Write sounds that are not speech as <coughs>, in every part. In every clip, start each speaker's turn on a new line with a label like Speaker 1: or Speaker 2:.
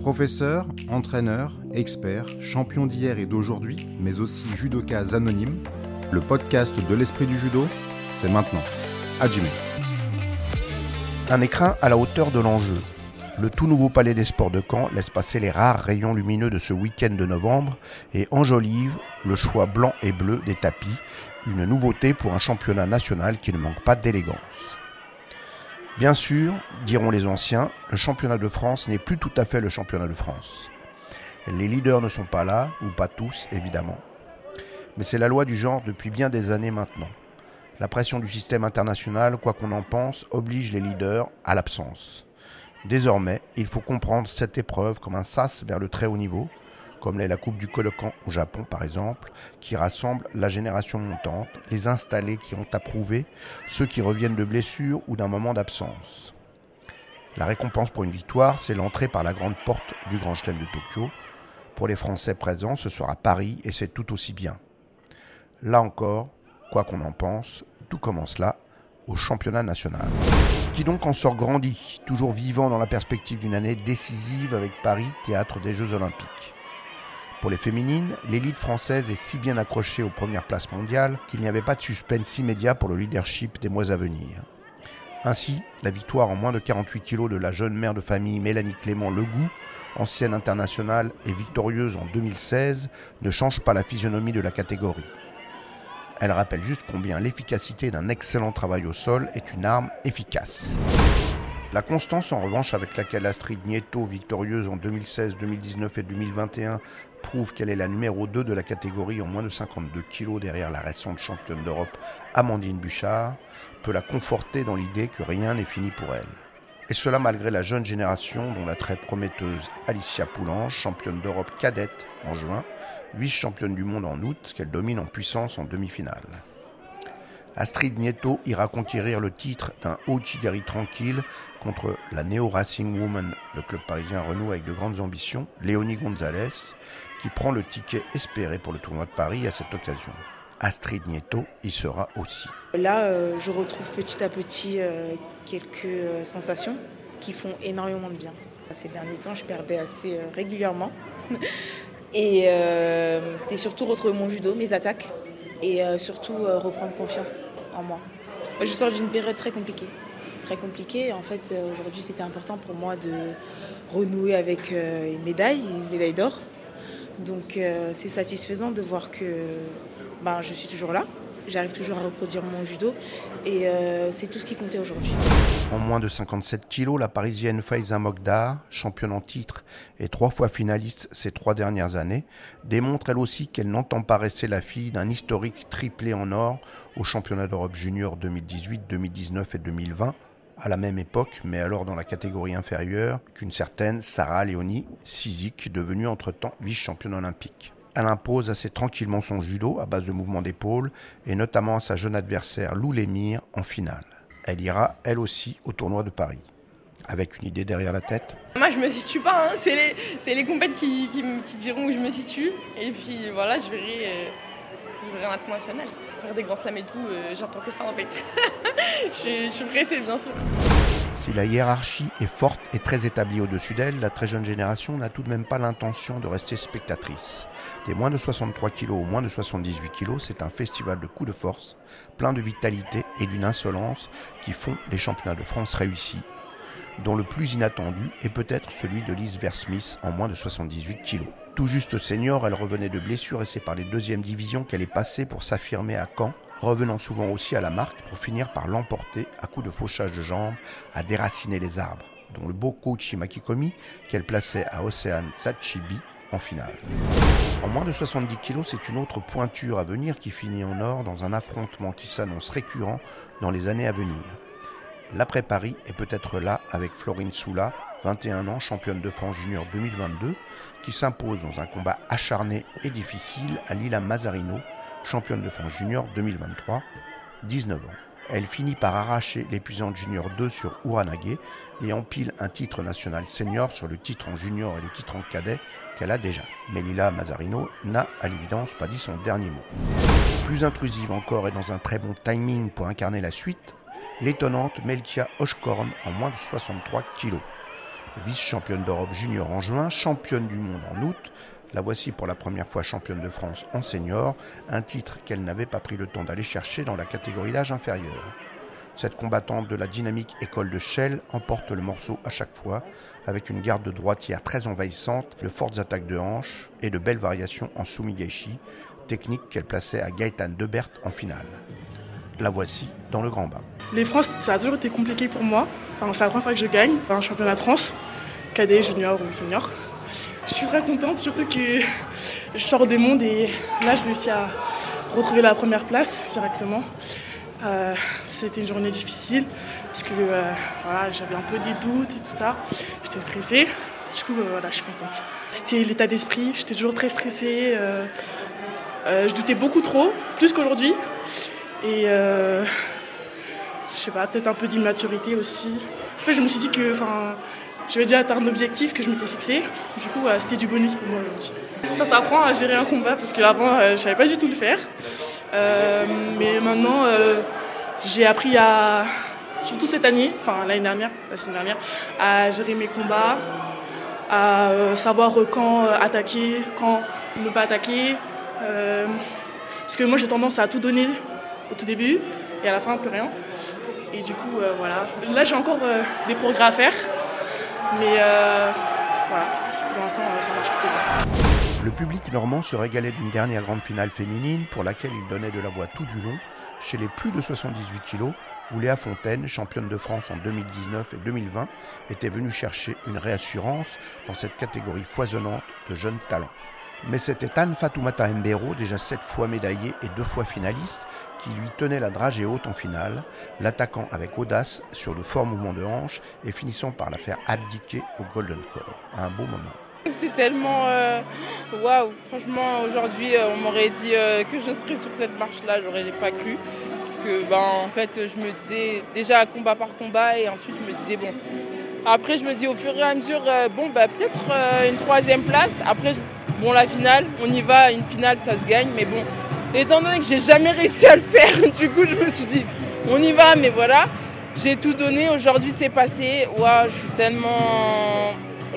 Speaker 1: Professeur, entraîneur, expert, champion d'hier et d'aujourd'hui, mais aussi judokas anonyme, le podcast de l'esprit du judo, c'est maintenant. Hajime.
Speaker 2: Un écrin à la hauteur de l'enjeu. Le tout nouveau palais des sports de Caen laisse passer les rares rayons lumineux de ce week-end de novembre et enjolive le choix blanc et bleu des tapis, une nouveauté pour un championnat national qui ne manque pas d'élégance. Bien sûr, diront les anciens, le championnat de France n'est plus tout à fait le championnat de France. Les leaders ne sont pas là, ou pas tous évidemment. Mais c'est la loi du genre depuis bien des années maintenant. La pression du système international, quoi qu'on en pense, oblige les leaders à l'absence. Désormais, il faut comprendre cette épreuve comme un sas vers le très haut niveau, comme l'est la Coupe du Colocan au Japon par exemple, qui rassemble la génération montante, les installés qui ont approuvé, ceux qui reviennent de blessures ou d'un moment d'absence. La récompense pour une victoire, c'est l'entrée par la grande porte du Grand Chelem de Tokyo. Pour les Français présents, ce sera Paris et c'est tout aussi bien. Là encore, quoi qu'on en pense, tout commence là, au championnat national. Qui donc en sort grandi, toujours vivant dans la perspective d'une année décisive avec Paris, théâtre des Jeux Olympiques. Pour les féminines, l'élite française est si bien accrochée aux premières places mondiales qu'il n'y avait pas de suspense immédiat pour le leadership des mois à venir. Ainsi, la victoire en moins de 48 kilos de la jeune mère de famille Mélanie Clément Legout, ancienne internationale et victorieuse en 2016, ne change pas la physionomie de la catégorie. Elle rappelle juste combien l'efficacité d'un excellent travail au sol est une arme efficace. La constance en revanche avec laquelle Astrid Nieto, victorieuse en 2016, 2019 et 2021, prouve qu'elle est la numéro 2 de la catégorie en moins de 52 kg derrière la récente championne d'Europe Amandine Bouchard, peut la conforter dans l'idée que rien n'est fini pour elle. Et cela malgré la jeune génération dont la très prometteuse Alicia Poulange, championne d'Europe cadette en juin, vice-championne du monde en août, qu'elle domine en puissance en demi-finale. Astrid Nieto ira conquérir le titre d'un haut Chigari tranquille contre la Neo Racing Woman, le club parisien Renault avec de grandes ambitions, Léonie Gonzalez, qui prend le ticket espéré pour le tournoi de Paris à cette occasion. Astrid Nieto y sera aussi.
Speaker 3: Là, euh, je retrouve petit à petit euh, quelques euh, sensations qui font énormément de bien. Ces derniers temps, je perdais assez régulièrement. <laughs> Et c'était surtout retrouver mon judo, mes attaques, et surtout reprendre confiance en moi. Je sors d'une période très compliquée. Très compliquée. En fait, aujourd'hui, c'était important pour moi de renouer avec une médaille, une médaille d'or. Donc euh, c'est satisfaisant de voir que ben, je suis toujours là. J'arrive toujours à reproduire mon judo et euh, c'est tout ce qui comptait aujourd'hui.
Speaker 2: En moins de 57 kilos, la Parisienne Faiza Mogdar, championne en titre et trois fois finaliste ces trois dernières années, démontre elle aussi qu'elle n'entend pas rester la fille d'un historique triplé en or au championnat d'Europe junior 2018, 2019 et 2020 à la même époque, mais alors dans la catégorie inférieure, qu'une certaine Sarah Léonie Sizik, devenue entre-temps vice-championne olympique. Elle impose assez tranquillement son judo à base de mouvements d'épaule et notamment à sa jeune adversaire Lou Lémire en finale. Elle ira, elle aussi, au tournoi de Paris. Avec une idée derrière la tête
Speaker 4: Moi, je me situe pas. Hein. C'est les, compètes qui, diront où je me situe. Et puis voilà, je verrai, euh, je verrai un international faire des grands slams et tout, euh, j'attends que ça en fait. <laughs> je, suis pressée bien sûr.
Speaker 2: Si la hiérarchie est forte et très établie au-dessus d'elle, la très jeune génération n'a tout de même pas l'intention de rester spectatrice. Des moins de 63 kg ou moins de 78 kg, c'est un festival de coups de force, plein de vitalité et d'une insolence qui font les championnats de France réussis, dont le plus inattendu est peut-être celui de Lise Versmith en moins de 78 kg. Tout juste senior, elle revenait de blessures et c'est par les deuxièmes divisions qu'elle est passée pour s'affirmer à Caen, revenant souvent aussi à la marque pour finir par l'emporter à coups de fauchage de jambes, à déraciner les arbres, dont le beau coach Makikomi qu'elle plaçait à Océane Sachibi en finale. En moins de 70 kilos, c'est une autre pointure à venir qui finit en or dans un affrontement qui s'annonce récurrent dans les années à venir. L'après-Paris est peut-être là avec Florine Soula, 21 ans, championne de France junior 2022, qui s'impose dans un combat acharné et difficile à Lila Mazarino, championne de France junior 2023, 19 ans. Elle finit par arracher l'épuisante junior 2 sur Uranage et empile un titre national senior sur le titre en junior et le titre en cadet qu'elle a déjà. Mais Lila Mazarino n'a à l'évidence pas dit son dernier mot. Plus intrusive encore et dans un très bon timing pour incarner la suite, l'étonnante Melkia Oshkorn en moins de 63 kilos. Vice-championne d'Europe junior en juin, championne du monde en août, la voici pour la première fois championne de France en senior, un titre qu'elle n'avait pas pris le temps d'aller chercher dans la catégorie d'âge inférieur. Cette combattante de la dynamique école de Shell emporte le morceau à chaque fois, avec une garde de droitière très envahissante, de fortes attaques de hanches et de belles variations en sumigeshi, technique qu'elle plaçait à Gaëtan Debert en finale. La voici dans le grand bain.
Speaker 5: Les France, ça a toujours été compliqué pour moi. C'est la première fois que je gagne un championnat de France, cadet, junior ou senior. Je suis très contente, surtout que je sors des mondes et là, je réussis à retrouver la première place directement. Euh, c'était une journée difficile parce que euh, j'avais un peu des doutes et tout ça. J'étais stressée. Du coup, euh, je suis contente. C'était l'état d'esprit. J'étais toujours très stressée. je doutais beaucoup trop, plus qu'aujourd'hui. Et je sais pas, peut-être un peu d'immaturité aussi. En fait, je me suis dit que je vais déjà atteindre un objectif que je m'étais fixé. Du coup, c'était du bonus pour moi aujourd'hui. Ça s'apprend à gérer un combat parce qu'avant, je ne savais pas du tout le faire. mais maintenant, j'ai appris à, surtout cette année, enfin l'année dernière, la semaine dernière, à gérer mes combats, à euh, savoir quand euh, attaquer, quand ne pas attaquer. Euh, parce que moi j'ai tendance à tout donner au tout début et à la fin plus rien. Et du coup, voilà. Là j'ai encore des progrès à faire, mais voilà, pour l'instant ça marche plutôt bien.
Speaker 2: Le public normand se régalait d'une dernière grande finale féminine pour laquelle il donnait de la voix tout du long chez les plus de 78 kg, où Léa Fontaine, championne de France en 2019 et 2020, était venue chercher une réassurance dans cette catégorie foisonnante de jeunes talents. Mais c'était Anne Fatoumata Mbero, déjà sept fois médaillée et deux fois finaliste, qui lui tenait la dragée haute en finale, l'attaquant avec audace sur de forts mouvements de hanche et finissant par la faire abdiquer au Golden Core. Un beau moment.
Speaker 6: C'est tellement euh, waouh! Franchement, aujourd'hui, euh, on m'aurait dit euh, que je serais sur cette marche-là, j'aurais pas cru. Parce que, ben, en fait, je me disais déjà combat par combat et ensuite je me disais, bon. Après, je me dis au fur et à mesure, bon, bah, peut-être une troisième place. Après, bon, la finale, on y va, une finale, ça se gagne, mais bon. Étant donné que j'ai jamais réussi à le faire, <laughs> du coup, je me suis dit, on y va, mais voilà. J'ai tout donné, aujourd'hui c'est passé. Waouh, je suis tellement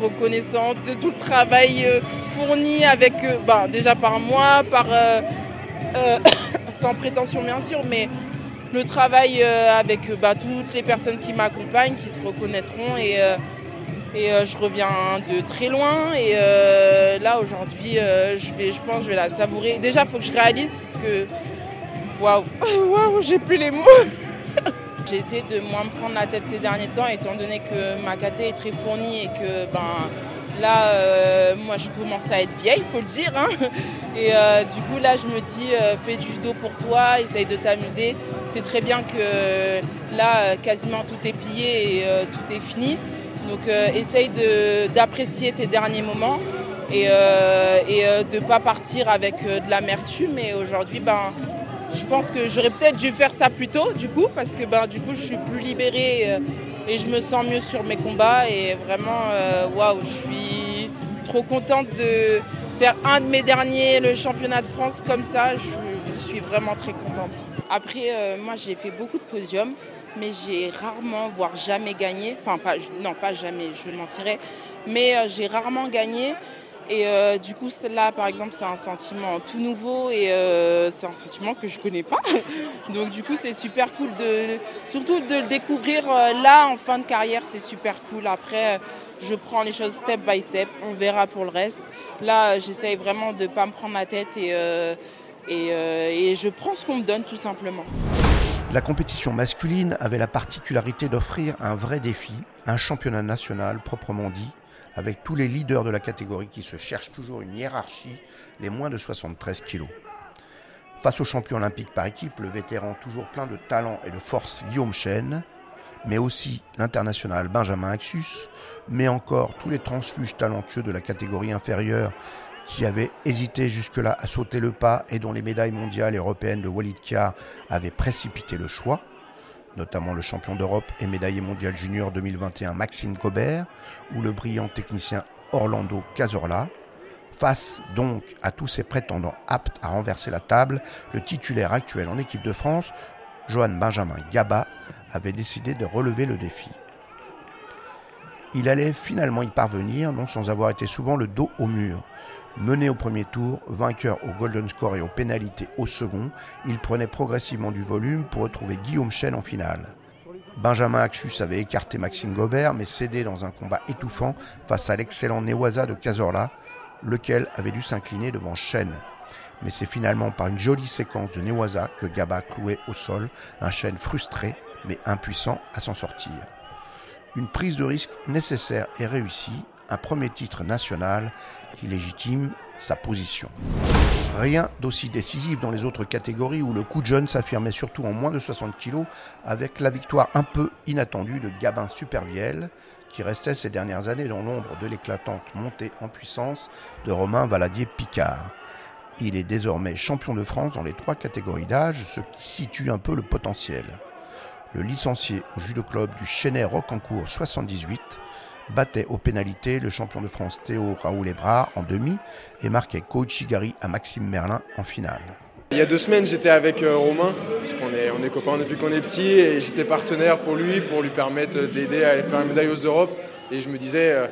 Speaker 6: reconnaissante de tout le travail euh, fourni avec, bah, déjà par moi, par, euh, <coughs> sans prétention bien sûr, mais le travail avec bah, toutes les personnes qui m'accompagnent, qui se reconnaîtront. Et, et je reviens de très loin. Et là, aujourd'hui, je, vais, je pense que je vais la savourer. Déjà, il faut que je réalise, parce que. Waouh, <laughs> waouh, j'ai plus les mots. <laughs> J'ai essayé de moins me prendre la tête ces derniers temps, étant donné que ma KT est très fournie et que ben, là, euh, moi, je commence à être vieille, il faut le dire. Hein. <laughs> et euh, du coup, là, je me dis, euh, fais du judo pour toi, essaye de t'amuser. C'est très bien que là, quasiment tout est plié et tout est fini. Donc, essaye d'apprécier tes derniers moments et, de ne pas partir avec de l'amertume. Et aujourd'hui, ben, je pense que j'aurais peut-être dû faire ça plus tôt, du coup, parce que ben, du coup, je suis plus libérée euh, et je me sens mieux sur mes combats. Et vraiment, euh, waouh, je suis trop contente de faire un de mes derniers, le championnat de France, comme ça. Je suis vraiment très contente. Après, euh, moi, j'ai fait beaucoup de podiums, mais j'ai rarement, voire jamais gagné. Enfin, pas, non, pas jamais, je mentirais. Mais j'ai rarement gagné. Et euh, du coup, celle-là, par exemple, c'est un sentiment tout nouveau et euh, c'est un sentiment que je ne connais pas. <laughs> Donc du coup, c'est super cool de, surtout de le découvrir euh, là en fin de carrière, c'est super cool. Après, je prends les choses step by step, on verra pour le reste. Là, j'essaye vraiment de ne pas me prendre la tête et, et je prends ce qu'on me donne tout simplement.
Speaker 2: La compétition masculine avait la particularité d'offrir un vrai défi, un championnat national proprement dit, avec tous les leaders de la catégorie qui se cherchent toujours une hiérarchie, les moins de 73 kilos. Face au champion olympique par équipe, le vétéran toujours plein de talent et de force Guillaume Chêne, mais aussi l'international Benjamin Axus, mais encore tous les transfuges talentueux de la catégorie inférieure qui avaient hésité jusque-là à sauter le pas et dont les médailles mondiales et européennes de Walid Kar avaient précipité le choix notamment le champion d'Europe et médaillé mondial junior 2021 Maxime Gobert ou le brillant technicien Orlando Cazorla. Face donc à tous ces prétendants aptes à renverser la table, le titulaire actuel en équipe de France, Johan Benjamin Gaba, avait décidé de relever le défi. Il allait finalement y parvenir, non sans avoir été souvent le dos au mur. Mené au premier tour, vainqueur au golden score et aux pénalités au second, il prenait progressivement du volume pour retrouver Guillaume Chen en finale. Benjamin Axus avait écarté Maxime Gobert, mais cédé dans un combat étouffant face à l'excellent Newaza de Cazorla, lequel avait dû s'incliner devant Chen. Mais c'est finalement par une jolie séquence de Newaza que Gaba clouait au sol un Chen frustré, mais impuissant à s'en sortir. Une prise de risque nécessaire et réussie, un premier titre national qui légitime sa position. Rien d'aussi décisif dans les autres catégories où le coup de jeune s'affirmait surtout en moins de 60 kg avec la victoire un peu inattendue de Gabin Supervielle qui restait ces dernières années dans l'ombre de l'éclatante montée en puissance de Romain Valadier-Picard. Il est désormais champion de France dans les trois catégories d'âge, ce qui situe un peu le potentiel. Le licencié au judo club du Chenet Rocancourt 78 battait aux pénalités le champion de France Théo Raoul Ebrard en demi et marquait Chigari à Maxime Merlin en finale.
Speaker 7: Il y a deux semaines, j'étais avec euh, Romain, parce qu'on est, copains depuis qu'on est petit, et j'étais partenaire pour lui, pour lui permettre d'aider à aller faire une médaille aux Europes. Et je me disais, euh,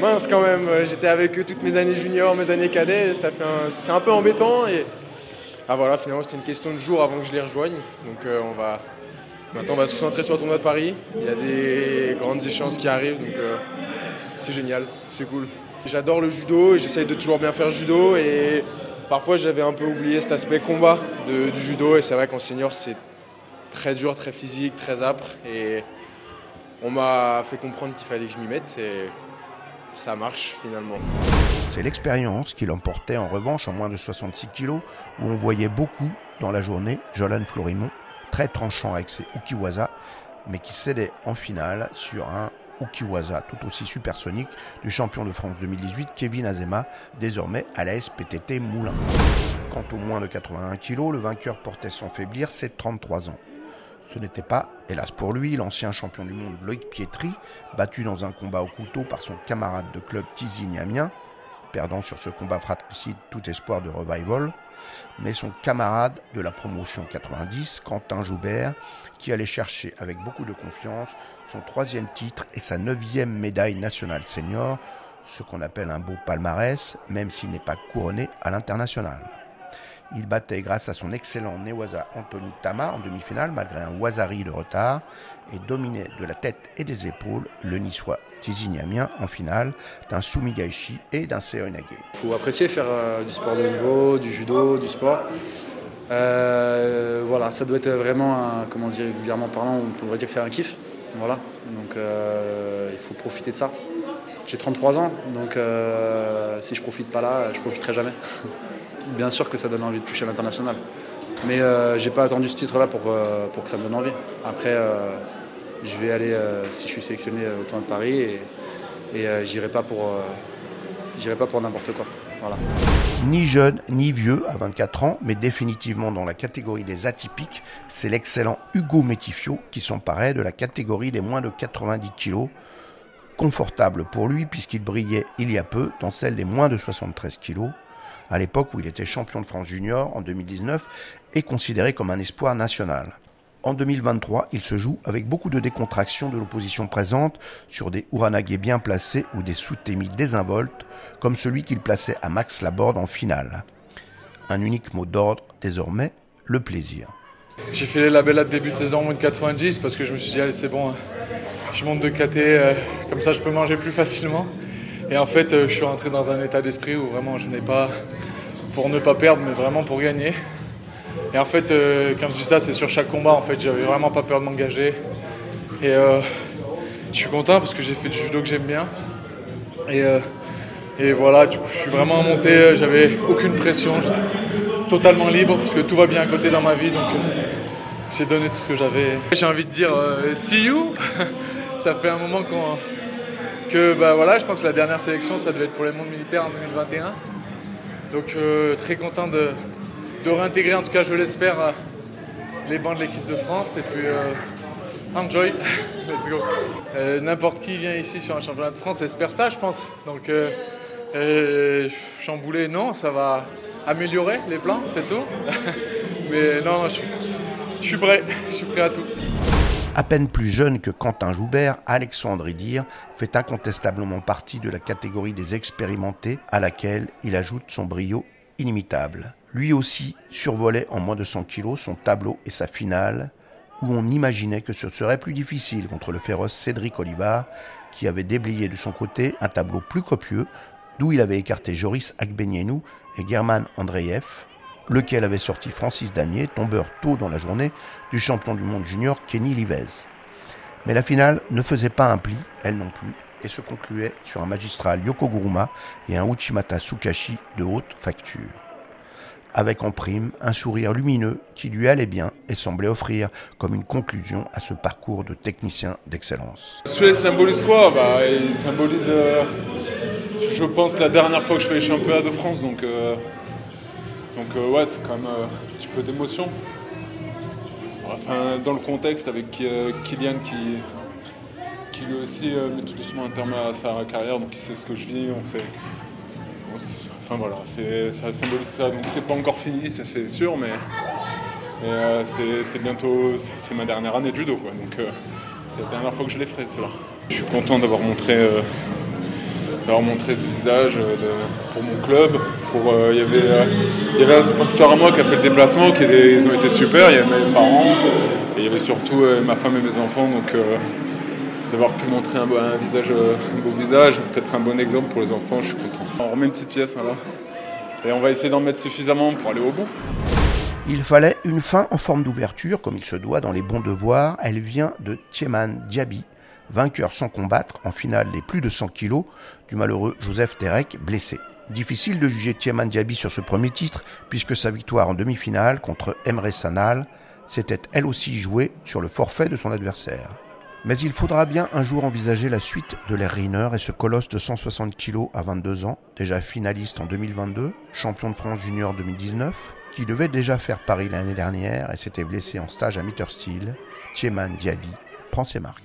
Speaker 7: mince quand même, j'étais avec eux toutes mes années juniors, mes années cadets, ça fait c'est un peu embêtant. Et ah voilà, finalement, c'était une question de jour avant que je les rejoigne. Donc euh, on va, Maintenant, on va se concentrer sur le tournoi de Paris. Il y a des grandes échéances qui arrivent, donc euh, c'est génial, c'est cool. J'adore le judo et j'essaye de toujours bien faire judo. Et parfois, j'avais un peu oublié cet aspect combat du judo. Et c'est vrai qu'en senior, c'est très dur, très physique, très âpre. Et on m'a fait comprendre qu'il fallait que je m'y mette. Et ça marche finalement.
Speaker 2: C'est l'expérience qui l'emportait en revanche en moins de 66 kg, où on voyait beaucoup dans la journée Jolan Florimont très tranchant avec ses Ukiwaza, mais qui cédait en finale sur un Ukiwaza tout aussi supersonique du champion de France 2018 Kevin Azema, désormais à la SPTT Moulin. Quant au moins de 81 kg, le vainqueur portait sans faiblir ses 33 ans. Ce n'était pas, hélas pour lui, l'ancien champion du monde Loïc Pietri, battu dans un combat au couteau par son camarade de club Tizi Niamien, perdant sur ce combat fratricide tout espoir de revival, mais son camarade de la promotion 90, Quentin Joubert, qui allait chercher avec beaucoup de confiance son troisième titre et sa neuvième médaille nationale senior, ce qu'on appelle un beau palmarès, même s'il n'est pas couronné à l'international. Il battait grâce à son excellent Newaza Anthony Tama en demi-finale malgré un Wazari de retard et dominait de la tête et des épaules le niçois Tizignamien en finale d'un Sumigaishi et d'un Seoinage.
Speaker 8: Il faut apprécier faire euh, du sport de niveau, du judo, du sport. Euh, voilà, ça doit être vraiment, un, comment dire, vulgairement parlant, on pourrait dire que c'est un kiff. Voilà, donc euh, il faut profiter de ça. J'ai 33 ans, donc si je profite pas là, je profiterai jamais. <laughs> Bien sûr que ça donne envie de toucher l'international. Mais je j'ai pas attendu ce titre-là pour, pour que ça me donne envie. Après, je vais aller, euh, si je suis sélectionné au tournoi de Paris, et, et euh, j'irai pas pour, euh, j'irai pour n'importe quoi. Voilà.
Speaker 2: Ni jeune ni vieux à 24 ans, mais définitivement dans la catégorie des atypiques, c'est l'excellent Hugo Métifio qui s'emparait de la catégorie des moins de 90 kg. Confortable pour lui puisqu'il brillait il y a peu dans celle des moins de 73 kg, à l'époque où il était champion de France junior en 2019 et considéré comme un espoir national. En 2023, il se joue avec beaucoup de décontraction de l'opposition présente sur des Uranage bien placés ou des Soutemi désinvoltes, comme celui qu'il plaçait à Max Laborde en finale. Un unique mot d'ordre désormais, le plaisir.
Speaker 9: J'ai fait la belle début de saison moins de 90 parce que je me suis dit allez c'est bon, je monte de KT, euh, comme ça je peux manger plus facilement. Et en fait euh, je suis rentré dans un état d'esprit où vraiment je n'ai pas pour ne pas perdre mais vraiment pour gagner. Et en fait, euh, quand je dis ça, c'est sur chaque combat. En fait, j'avais vraiment pas peur de m'engager. Et euh, je suis content parce que j'ai fait du judo que j'aime bien. Et, et, voilà, du coup, je suis vraiment monté. J'avais aucune pression, totalement libre parce que tout va bien à côté dans ma vie. Donc, j'ai donné tout ce que j'avais. J'ai envie de dire see you. <laughs> ça fait un moment qu'on que bah voilà, je pense que la dernière sélection, ça devait être pour les mondes militaires en 2021. Donc très content de, de réintégrer, en tout cas je l'espère, euh, les bancs de l'équipe de France. Et puis, euh, enjoy, <laughs> let's go. Euh, n'importe qui vient ici sur un championnat de France espère ça, je pense. Donc, chambouler, non, ça va améliorer les plans, c'est tout. <laughs> Mais non, je suis prêt, je suis prêt à tout.
Speaker 2: À peine plus jeune que Quentin Joubert, Alexandre Idir fait incontestablement partie de la catégorie des expérimentés à laquelle il ajoute son brio inimitable. Lui aussi survolait en moins de 100 kilos son tableau et sa finale, où on imaginait que ce serait plus difficile contre le féroce Cédric Olivar, qui avait déblayé de son côté un tableau plus copieux, d'où il avait écarté Joris Agbenienou et German Andreev, lequel avait sorti Francis Damier, tombeur tôt dans la journée, du champion du monde junior Kenny Livez. Mais la finale ne faisait pas un pli, elle non plus, et se concluait sur un magistral Yoko Guruma et un Uchimata Sukashi de haute facture. Avec en prime un sourire lumineux qui lui allait bien et semblait offrir comme une conclusion à ce parcours de technicien d'excellence.
Speaker 10: Celui symbolise quoi? Bah, Il symbolise, euh, je pense, la dernière fois que je fais les championnats de France, donc euh, donc euh, ouais, c'est quand même euh, un petit peu d'émotion. Enfin, dans le contexte avec euh, Kylian qui, qui lui aussi met tout doucement un terme à sa carrière, donc il sait ce que je vis, on sait. enfin voilà, ça symbolise ça. Donc c'est pas encore fini, ça c'est sûr, mais, c'est bientôt, c'est ma dernière année de judo, quoi. Donc c'est la dernière fois que je les ferai cela. Je suis content d'avoir montré d'avoir montré ce visage pour mon club, euh, il, y avait, euh, il y avait un sponsor à moi qui a fait le déplacement, qui ils ont été super, il y avait mes parents, et il y avait surtout euh, ma femme et mes enfants, donc d'avoir pu montrer un, un, visage, un beau visage, peut-être un bon exemple pour les enfants, je suis content. On remet une petite pièce hein, là, et on va essayer d'en mettre suffisamment pour aller au bout.
Speaker 2: Il fallait une fin en forme d'ouverture, comme il se doit dans les bons devoirs. Elle vient de Tieman Diaby, vainqueur sans combattre en finale des plus de 100 kilos du malheureux Joseph Terek, blessé. Difficile de juger Tieman Diaby sur ce premier titre, puisque sa victoire en demi-finale contre Emre Sanal s'était elle aussi jouée sur le forfait de son adversaire. Mais il faudra bien un jour envisager la suite de l'Air Riner et ce colosse de 160 kg à 22 ans, déjà finaliste en 2022, champion de France junior 2019, qui devait déjà faire Paris l'année dernière et s'était blessé en stage à Mittersteel, Tieman Diaby prend ses marques.